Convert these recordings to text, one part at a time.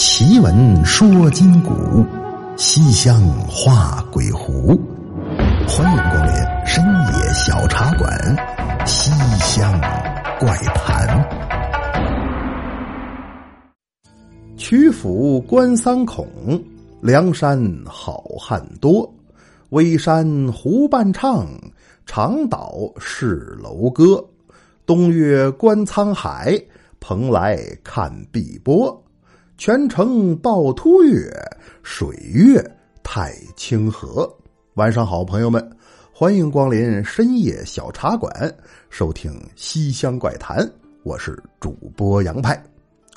奇闻说今古，西厢画鬼狐。欢迎光临深夜小茶馆，《西厢怪谈》。曲阜关三孔，梁山好汉多。微山湖伴唱，长岛是楼歌。东岳观沧海，蓬莱看碧波。全城趵突月，水月太清河。晚上好，朋友们，欢迎光临深夜小茶馆，收听《西厢怪谈》，我是主播杨派。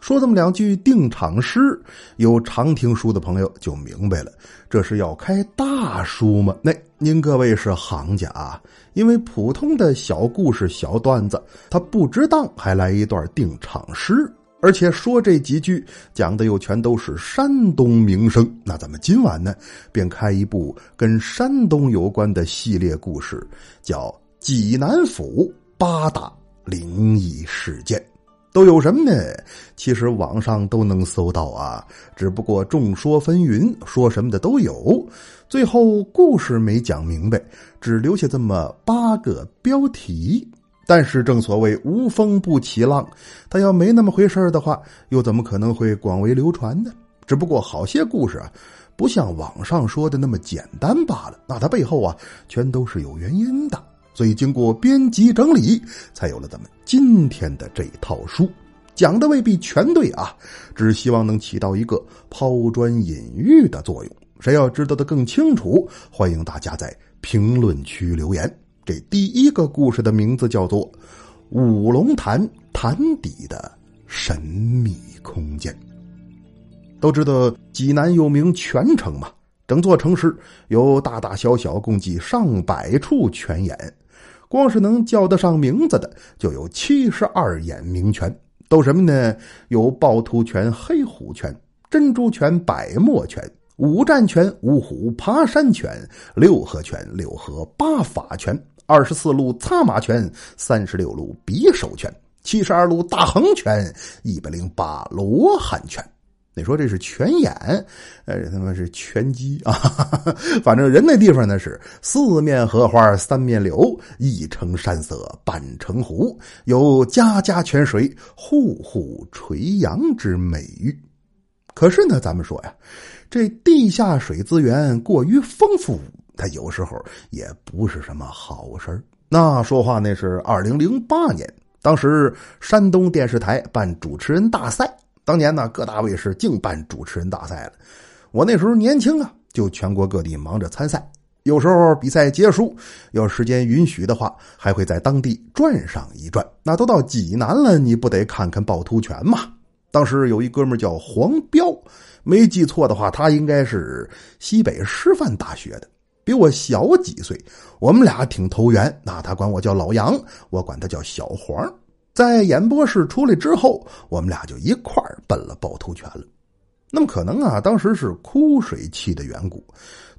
说这么两句定场诗，有常听书的朋友就明白了，这是要开大书吗？那您各位是行家啊，因为普通的小故事、小段子，他不值当还来一段定场诗，而且说这几句讲的又全都是山东名声。那咱们今晚呢，便开一部跟山东有关的系列故事，叫《济南府八大灵异事件》。都有什么呢？其实网上都能搜到啊，只不过众说纷纭，说什么的都有。最后故事没讲明白，只留下这么八个标题。但是正所谓无风不起浪，他要没那么回事的话，又怎么可能会广为流传呢？只不过好些故事啊，不像网上说的那么简单罢了。那它背后啊，全都是有原因的。所以，经过编辑整理，才有了咱们今天的这套书。讲的未必全对啊，只希望能起到一个抛砖引玉的作用。谁要知道的更清楚，欢迎大家在评论区留言。这第一个故事的名字叫做《五龙潭潭底的神秘空间》。都知道济南又名泉城嘛，整座城市有大大小小共计上百处泉眼。光是能叫得上名字的，就有七十二眼名泉，都什么呢？有趵突泉、黑虎泉、珍珠泉、百墨泉、五战泉、五虎爬山泉、六合泉、六合八法泉、二十四路擦马泉、三十六路匕首泉、七十二路大横泉、一百零八罗汉泉。你说这是泉眼，呃，他妈是拳击啊！反正人那地方呢是四面荷花三面柳，一城山色半城湖，有家家泉水，户户垂杨之美誉。可是呢，咱们说呀，这地下水资源过于丰富，他有时候也不是什么好事那说话那是二零零八年，当时山东电视台办主持人大赛。当年呢，各大卫视净办主持人大赛了。我那时候年轻啊，就全国各地忙着参赛。有时候比赛结束，要时间允许的话，还会在当地转上一转。那都到济南了，你不得看看趵突泉吗？当时有一哥们叫黄彪，没记错的话，他应该是西北师范大学的，比我小几岁。我们俩挺投缘，那他管我叫老杨，我管他叫小黄。在演播室出来之后，我们俩就一块儿奔了趵突泉了。那么可能啊，当时是枯水期的缘故，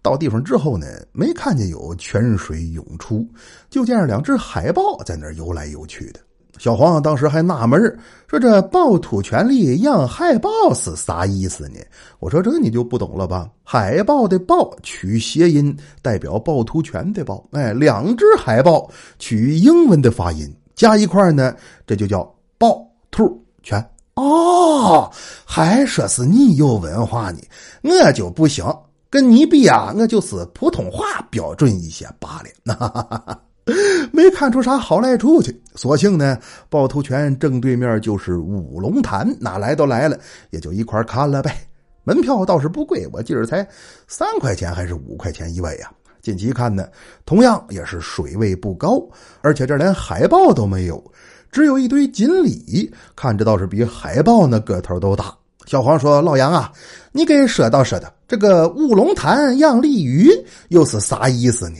到地方之后呢，没看见有泉水涌出，就见着两只海豹在那儿游来游去的。小黄当时还纳闷说：“这趵突泉里养海豹是啥意思呢？”我说：“这你就不懂了吧？海豹的豹取谐音，代表趵突泉的豹。哎，两只海豹取英文的发音。”加一块呢，这就叫趵突泉哦。还说是你有文化呢，我就不行，跟你比啊，我就是普通话标准一些罢了。哈哈哈哈 没看出啥好来处去，索性呢，趵突泉正对面就是五龙潭，哪来都来了，也就一块看了呗。门票倒是不贵，我记着才三块钱还是五块钱一位呀。近期看呢，同样也是水位不高，而且这连海豹都没有，只有一堆锦鲤，看着倒是比海豹那个头都大。小黄说：“老杨啊，你给说道说道，这个五龙潭养鲤鱼又是啥意思呢？”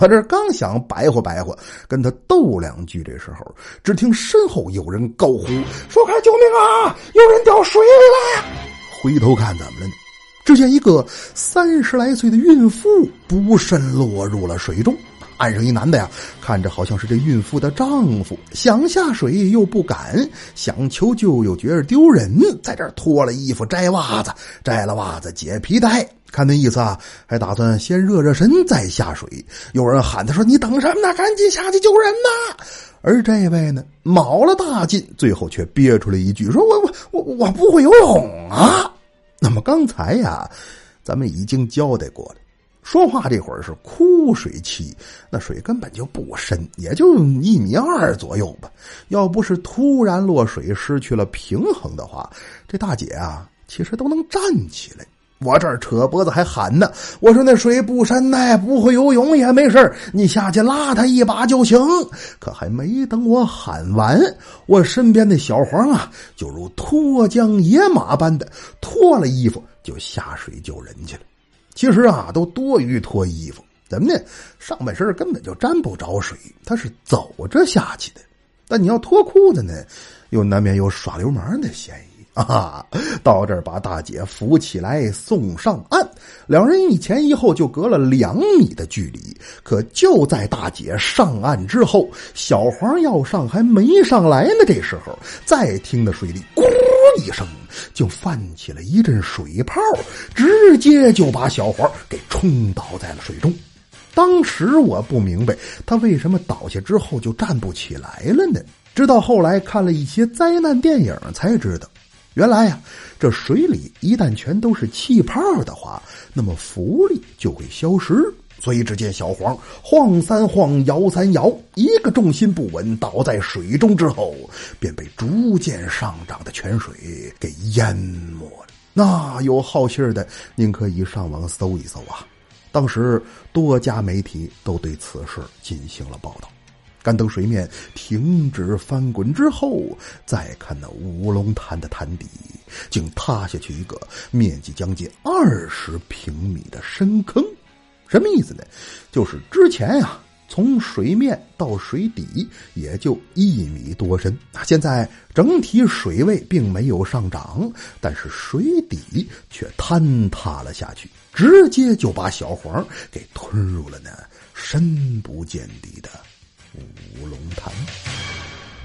我这刚想白活白活，跟他斗两句，这时候只听身后有人高呼：“说快救命啊！有人掉水里了！”回头看，怎么了呢？只见一个三十来岁的孕妇不慎落入了水中，岸上一男的呀，看着好像是这孕妇的丈夫，想下水又不敢，想求救又觉着丢人，在这脱了衣服摘袜子，摘了袜子解皮带，看那意思啊，还打算先热热身再下水。有人喊他说：“你等什么呢？赶紧下去救人呐！”而这位呢，卯了大劲，最后却憋出了一句：“说我我我我不会游泳啊！”那么刚才呀，咱们已经交代过了。说话这会儿是枯水期，那水根本就不深，也就一米二左右吧。要不是突然落水失去了平衡的话，这大姐啊，其实都能站起来。我这儿扯脖子还喊呢，我说那水不深呢，不会游泳也没事你下去拉他一把就行。可还没等我喊完，我身边的小黄啊，就如脱缰野马般的脱了衣服就下水救人去了。其实啊，都多余脱衣服，怎么呢？上半身根本就沾不着水，他是走着下去的。但你要脱裤子呢，又难免有耍流氓的嫌疑啊！到这儿把大姐扶起来送上岸，两人一前一后就隔了两米的距离。可就在大姐上岸之后，小黄要上还没上来呢，这时候再听那水里咕一声。就泛起了一阵水泡，直接就把小黄给冲倒在了水中。当时我不明白他为什么倒下之后就站不起来了呢？直到后来看了一些灾难电影才知道，原来呀，这水里一旦全都是气泡的话，那么浮力就会消失。所以，只见小黄晃三晃，摇三摇，一个重心不稳，倒在水中之后，便被逐渐上涨的泉水给淹没了。那有好信儿的，您可以上网搜一搜啊。当时多家媒体都对此事进行了报道。干等水面停止翻滚之后，再看那乌龙潭的潭底，竟塌下去一个面积将近二十平米的深坑。什么意思呢？就是之前呀，从水面到水底也就一米多深，现在整体水位并没有上涨，但是水底却坍塌了下去，直接就把小黄给吞入了那深不见底的乌龙潭。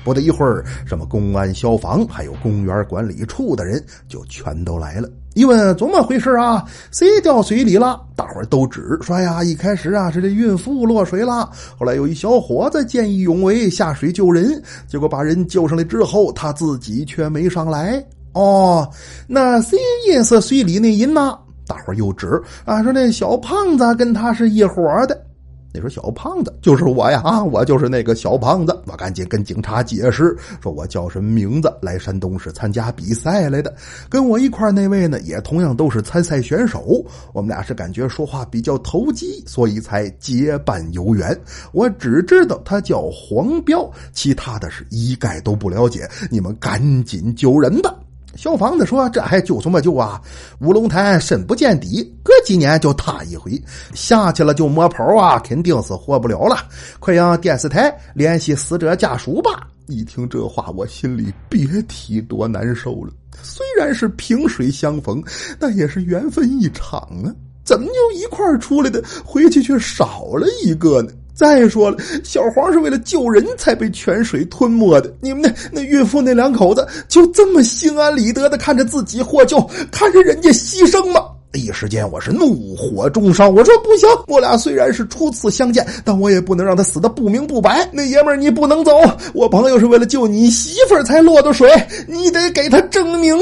不得一会儿，什么公安、消防，还有公园管理处的人就全都来了。一问怎么回事啊？谁掉水里了？大伙都指说呀，一开始啊是这孕妇落水了，后来有一小伙子见义勇为下水救人，结果把人救上来之后，他自己却没上来。哦，那谁淹死水里那人呢？大伙又指啊说那小胖子跟他是一伙的。你说小胖子就是我呀啊，我就是那个小胖子。我赶紧跟警察解释，说我叫什么名字，来山东是参加比赛来的。跟我一块那位呢，也同样都是参赛选手。我们俩是感觉说话比较投机，所以才结伴游园。我只知道他叫黄彪，其他的是一概都不了解。你们赶紧救人吧。消防的说：“这还救什么救啊？乌龙潭深不见底，隔几年就塌一回，下去了就没跑啊，肯定是活不了了。快让电视台联系死者家属吧。”一听这话，我心里别提多难受了。虽然是萍水相逢，但也是缘分一场啊！怎么就一块出来的，回去却少了一个呢？再说了，小黄是为了救人才被泉水吞没的。你们那那孕妇那两口子就这么心安理得的看着自己获救，看着人家牺牲吗？一时间我是怒火中烧。我说不行，我俩虽然是初次相见，但我也不能让他死的不明不白。那爷们儿，你不能走。我朋友是为了救你媳妇儿才落的水，你得给他证明。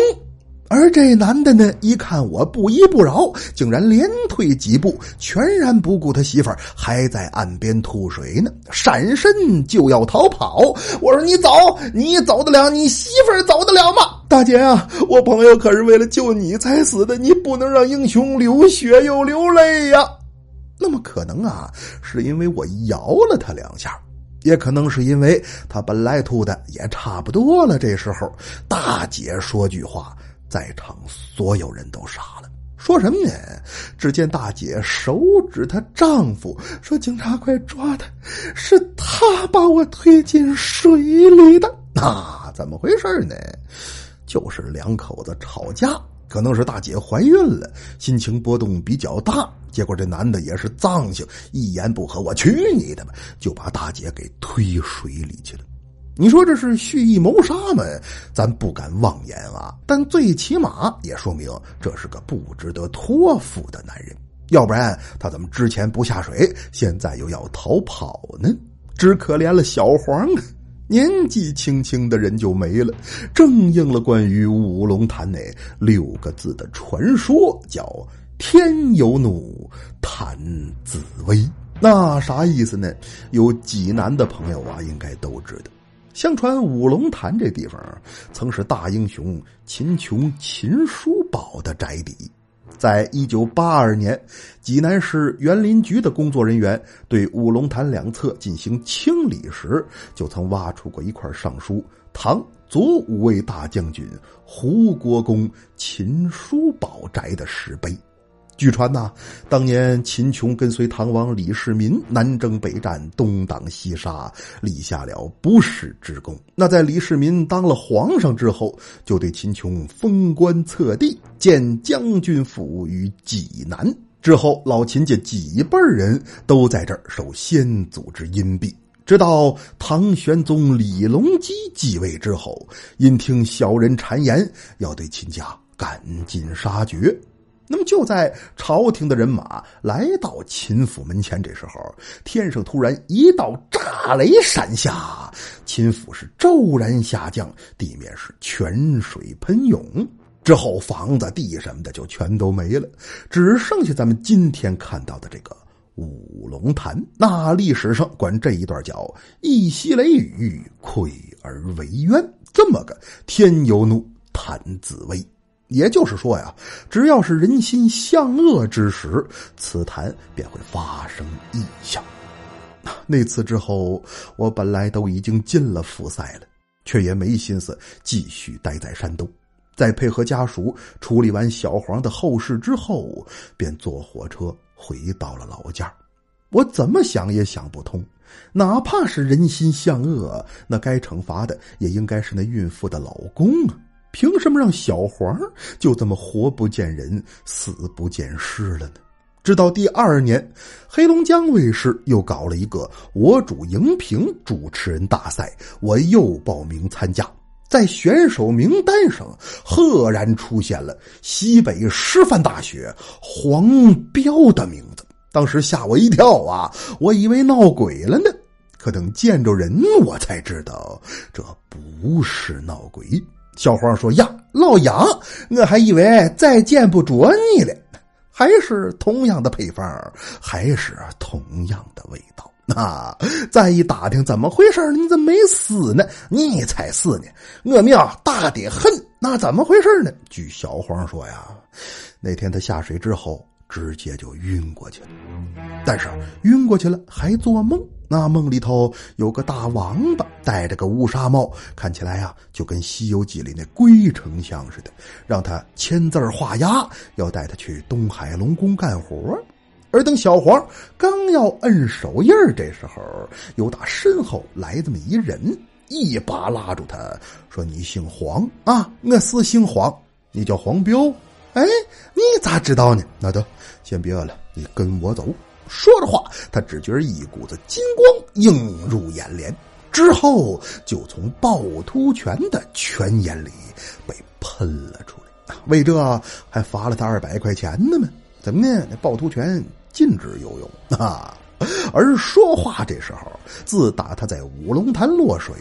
而这男的呢，一看我不依不饶，竟然连退几步，全然不顾他媳妇儿还在岸边吐水呢，闪身就要逃跑。我说：“你走，你走得了？你媳妇儿走得了吗？”大姐啊，我朋友可是为了救你才死的，你不能让英雄流血又流泪呀。那么可能啊，是因为我摇了他两下，也可能是因为他本来吐的也差不多了。这时候，大姐说句话。在场所有人都傻了，说什么呢？只见大姐手指她丈夫，说：“警察快抓他，是他把我推进水里的。”那怎么回事呢？就是两口子吵架，可能是大姐怀孕了，心情波动比较大。结果这男的也是脏性，一言不合，我去你的吧，就把大姐给推水里去了。你说这是蓄意谋杀吗？咱不敢妄言啊，但最起码也说明这是个不值得托付的男人。要不然他怎么之前不下水，现在又要逃跑呢？只可怜了小黄啊，年纪轻轻的人就没了，正应了关于五龙潭那六个字的传说，叫“天有怒，潭自危”。那啥意思呢？有济南的朋友啊，应该都知道。相传五龙潭这地方曾是大英雄秦琼、秦叔宝的宅邸。在一九八二年，济南市园林局的工作人员对五龙潭两侧进行清理时，就曾挖出过一块上书“唐左五位大将军胡国公秦叔宝宅”的石碑。据传呐，当年秦琼跟随唐王李世民南征北战，东挡西杀，立下了不世之功。那在李世民当了皇上之后，就对秦琼封官册地，建将军府于济南。之后，老秦家几辈人都在这儿受先祖之荫庇。直到唐玄宗李隆基继位之后，因听小人谗言，要对秦家赶尽杀绝。那么就在朝廷的人马来到秦府门前，这时候天上突然一道炸雷闪下，秦府是骤然下降，地面是泉水喷涌，之后房子地什么的就全都没了，只剩下咱们今天看到的这个五龙潭。那历史上管这一段叫“一夕雷雨，溃而为渊”，这么个天有怒，潭自危。也就是说呀，只要是人心向恶之时，此坛便会发生异象。那次之后，我本来都已经进了复赛了，却也没心思继续待在山东。在配合家属处理完小黄的后事之后，便坐火车回到了老家。我怎么想也想不通，哪怕是人心向恶，那该惩罚的也应该是那孕妇的老公啊。凭什么让小黄就这么活不见人、死不见尸了呢？直到第二年，黑龙江卫视又搞了一个“我主荧屏主持人大赛”，我又报名参加。在选手名单上，赫然出现了西北师范大学黄彪的名字。当时吓我一跳啊！我以为闹鬼了呢。可等见着人，我才知道这不是闹鬼。小黄说：“呀，老杨，我还以为再见不着你了。还是同样的配方，还是同样的味道。那再一打听，怎么回事你怎么没死呢？你才死呢！我命大得很。那怎么回事呢？据小黄说呀，那天他下水之后，直接就晕过去了。但是晕过去了，还做梦。”那梦里头有个大王八，戴着个乌纱帽，看起来呀就跟《西游记》里那龟丞相似的，让他签字画押，要带他去东海龙宫干活。而等小黄刚要摁手印这时候，有打身后来这么一人，一把拉住他，说：“你姓黄啊？我是姓黄，你叫黄彪。哎，你咋知道呢？那得先别了，你跟我走。”说着话，他只觉一股子金光映入眼帘，之后就从趵突泉的泉眼里被喷了出来。为这还罚了他二百块钱呢嘛？怎么呢？那趵突泉禁止游泳啊！而说话这时候，自打他在五龙潭落水，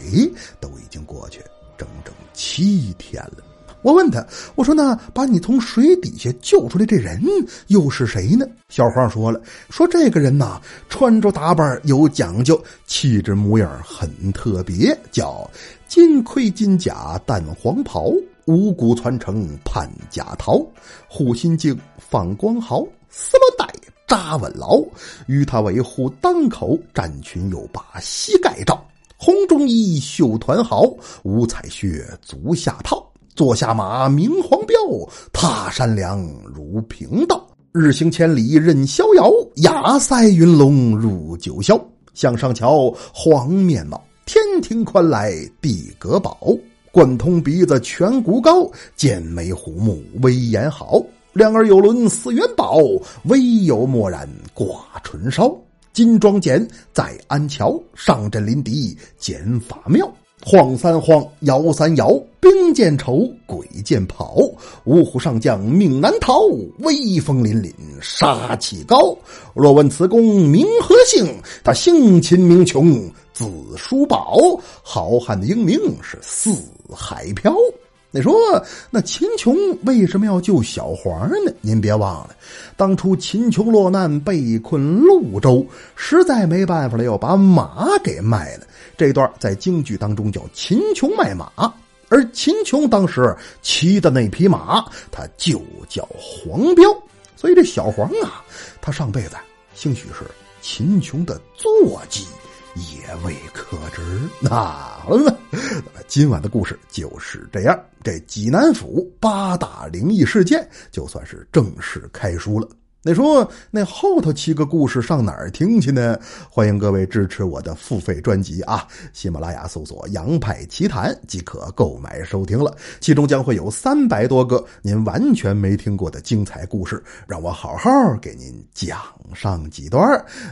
都已经过去整整七天了。我问他：“我说那把你从水底下救出来这人又是谁呢？”小黄说了：“说这个人呐，穿着打扮有讲究，气质模样很特别，叫金盔金甲淡黄袍，五谷传承盼甲桃，护心镜放光毫，丝罗带扎稳牢，与他为护当口，战裙又把膝盖罩，红中衣绣团毫，五彩靴足下套。”坐下马，明黄标；踏山梁，如平道。日行千里任逍遥，压塞云龙入九霄。向上瞧，黄面貌，天庭宽来地阁宝。贯通鼻子颧骨高，剑眉虎目威严好。两耳有轮似元宝，微有墨染挂唇梢。金装剑在安桥，上阵临敌剑法妙。晃三晃，摇三摇，兵见愁，鬼见跑。五虎上将命难逃，威风凛凛杀气高。若问此公名何姓？他姓秦名琼，字叔宝。好汉的英名是四海飘。你说那秦琼为什么要救小黄呢？您别忘了，当初秦琼落难被困潞州，实在没办法了，要把马给卖了。这段在京剧当中叫秦琼卖马，而秦琼当时骑的那匹马，他就叫黄彪。所以这小黄啊，他上辈子兴许是秦琼的坐骑。也未可知。那好了，今晚的故事就是这样。这济南府八大灵异事件，就算是正式开书了。你说那后头七个故事上哪儿听去呢？欢迎各位支持我的付费专辑啊！喜马拉雅搜索“杨派奇谈”即可购买收听了。其中将会有三百多个您完全没听过的精彩故事，让我好好给您讲上几段。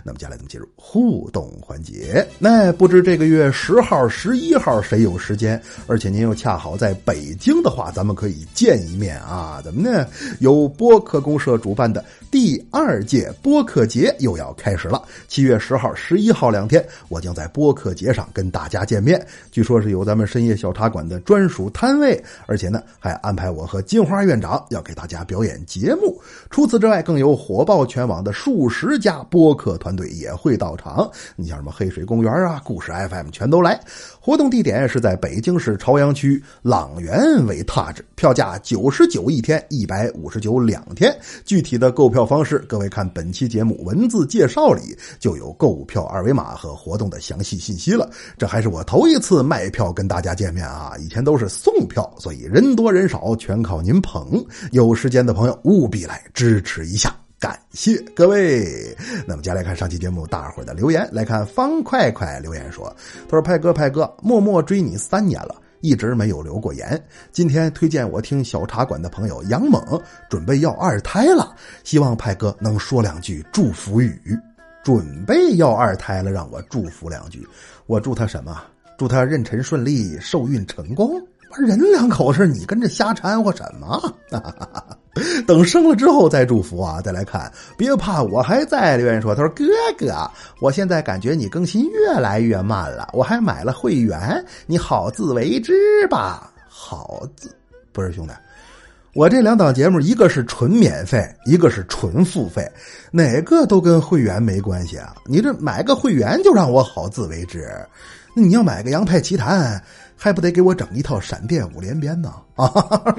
那么接下来咱们进入互动环节。那不知这个月十号、十一号谁有时间？而且您又恰好在北京的话，咱们可以见一面啊？怎么呢？由播客公社主办的。第二届播客节又要开始了，七月十号、十一号两天，我将在播客节上跟大家见面。据说是有咱们深夜小茶馆的专属摊位，而且呢，还安排我和金花院长要给大家表演节目。除此之外，更有火爆全网的数十家播客团队也会到场。你像什么黑水公园啊、故事 FM 全都来。活动地点是在北京市朝阳区朗园为踏址，票价九十九一天，一百五十九两天。具体的购票。方式，各位看本期节目文字介绍里就有购票二维码和活动的详细信息了。这还是我头一次卖票跟大家见面啊，以前都是送票，所以人多人少全靠您捧。有时间的朋友务必来支持一下，感谢各位。那么接下来看上期节目大伙的留言，来看方快快留言说：“他说派哥派哥，默默追你三年了。”一直没有留过言。今天推荐我听小茶馆的朋友杨猛准备要二胎了，希望派哥能说两句祝福语。准备要二胎了，让我祝福两句。我祝他什么？祝他妊娠顺利，受孕成功。人两口子，你跟着瞎掺和什么？等生了之后再祝福啊！再来看，别怕，我还在。留言说：“他说哥哥，我现在感觉你更新越来越慢了，我还买了会员，你好自为之吧。”好自不是兄弟，我这两档节目，一个是纯免费，一个是纯付费，哪个都跟会员没关系啊！你这买个会员就让我好自为之，那你要买个《杨派奇谈》。还不得给我整一套闪电五连鞭呢？啊，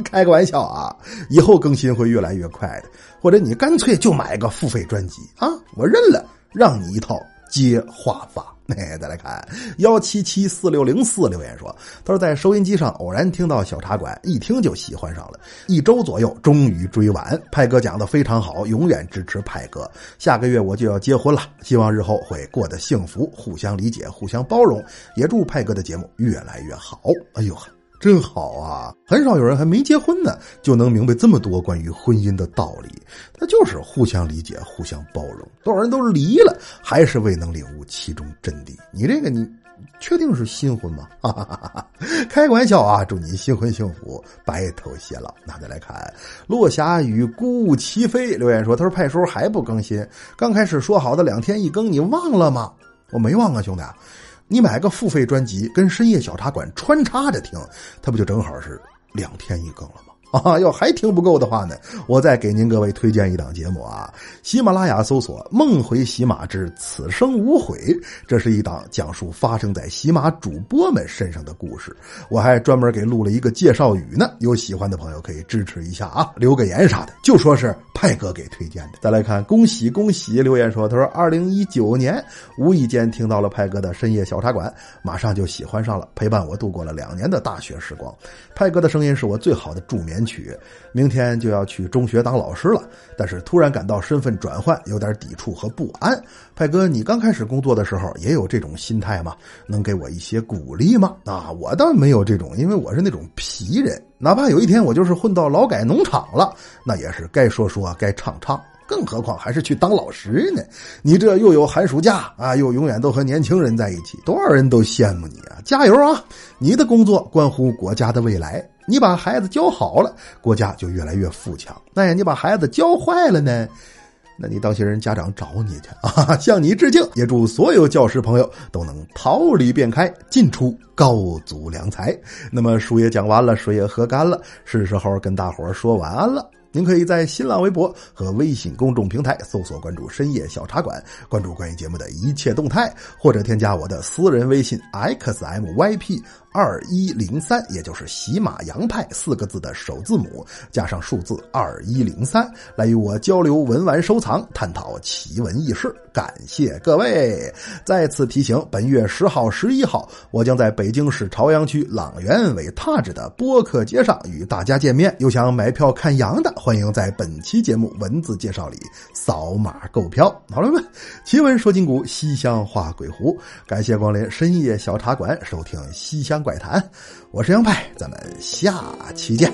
开个玩笑啊！以后更新会越来越快的，或者你干脆就买个付费专辑啊，我认了，让你一套接话法。哎，再来看幺七七四六零四留言说，他说在收音机上偶然听到小茶馆，一听就喜欢上了，一周左右终于追完。派哥讲的非常好，永远支持派哥。下个月我就要结婚了，希望日后会过得幸福，互相理解，互相包容，也祝派哥的节目越来越好。哎呦。真好啊！很少有人还没结婚呢，就能明白这么多关于婚姻的道理。那就是互相理解、互相包容。多少人都离了，还是未能领悟其中真谛。你这个，你确定是新婚吗？哈哈哈哈开个玩笑啊！祝你新婚幸福，白头偕老。那再来看落霞与孤鹜齐飞留言说：“他说派叔还不更新，刚开始说好的两天一更，你忘了吗？我没忘啊，兄弟。”你买个付费专辑，跟深夜小茶馆穿插着听，它不就正好是两天一更了？啊，要还听不够的话呢，我再给您各位推荐一档节目啊！喜马拉雅搜索“梦回喜马之此生无悔”，这是一档讲述发生在喜马主播们身上的故事。我还专门给录了一个介绍语呢，有喜欢的朋友可以支持一下啊，留个言啥的，就说是派哥给推荐的。再来看，恭喜恭喜！留言说，他说二零一九年无意间听到了派哥的深夜小茶馆，马上就喜欢上了，陪伴我度过了两年的大学时光。派哥的声音是我最好的助眠。年曲，明天就要去中学当老师了，但是突然感到身份转换有点抵触和不安。派哥，你刚开始工作的时候也有这种心态吗？能给我一些鼓励吗？啊，我倒没有这种，因为我是那种皮人，哪怕有一天我就是混到劳改农场了，那也是该说说，该唱唱。更何况还是去当老师呢？你这又有寒暑假啊，又永远都和年轻人在一起，多少人都羡慕你啊！加油啊！你的工作关乎国家的未来，你把孩子教好了，国家就越来越富强。那呀，你把孩子教坏了呢？那你当些人家长找你去啊！向你致敬，也祝所有教师朋友都能桃李遍开，进出高足良才。那么书也讲完了，水也喝干了，是时候跟大伙说晚安了。您可以在新浪微博和微信公众平台搜索关注“深夜小茶馆”，关注关于节目的一切动态，或者添加我的私人微信 xmyp。二一零三，也就是喜马洋派四个字的首字母加上数字二一零三，来与我交流文玩收藏，探讨奇闻异事。感谢各位！再次提醒，本月十号、十一号，我将在北京市朝阳区朗园尾踏址的播客街上与大家见面。有想买票看羊的，欢迎在本期节目文字介绍里扫码购票。好了们，奇闻说金谷，西厢画鬼狐。感谢光临深夜小茶馆，收听西厢。怪谈，我是杨派，咱们下期见。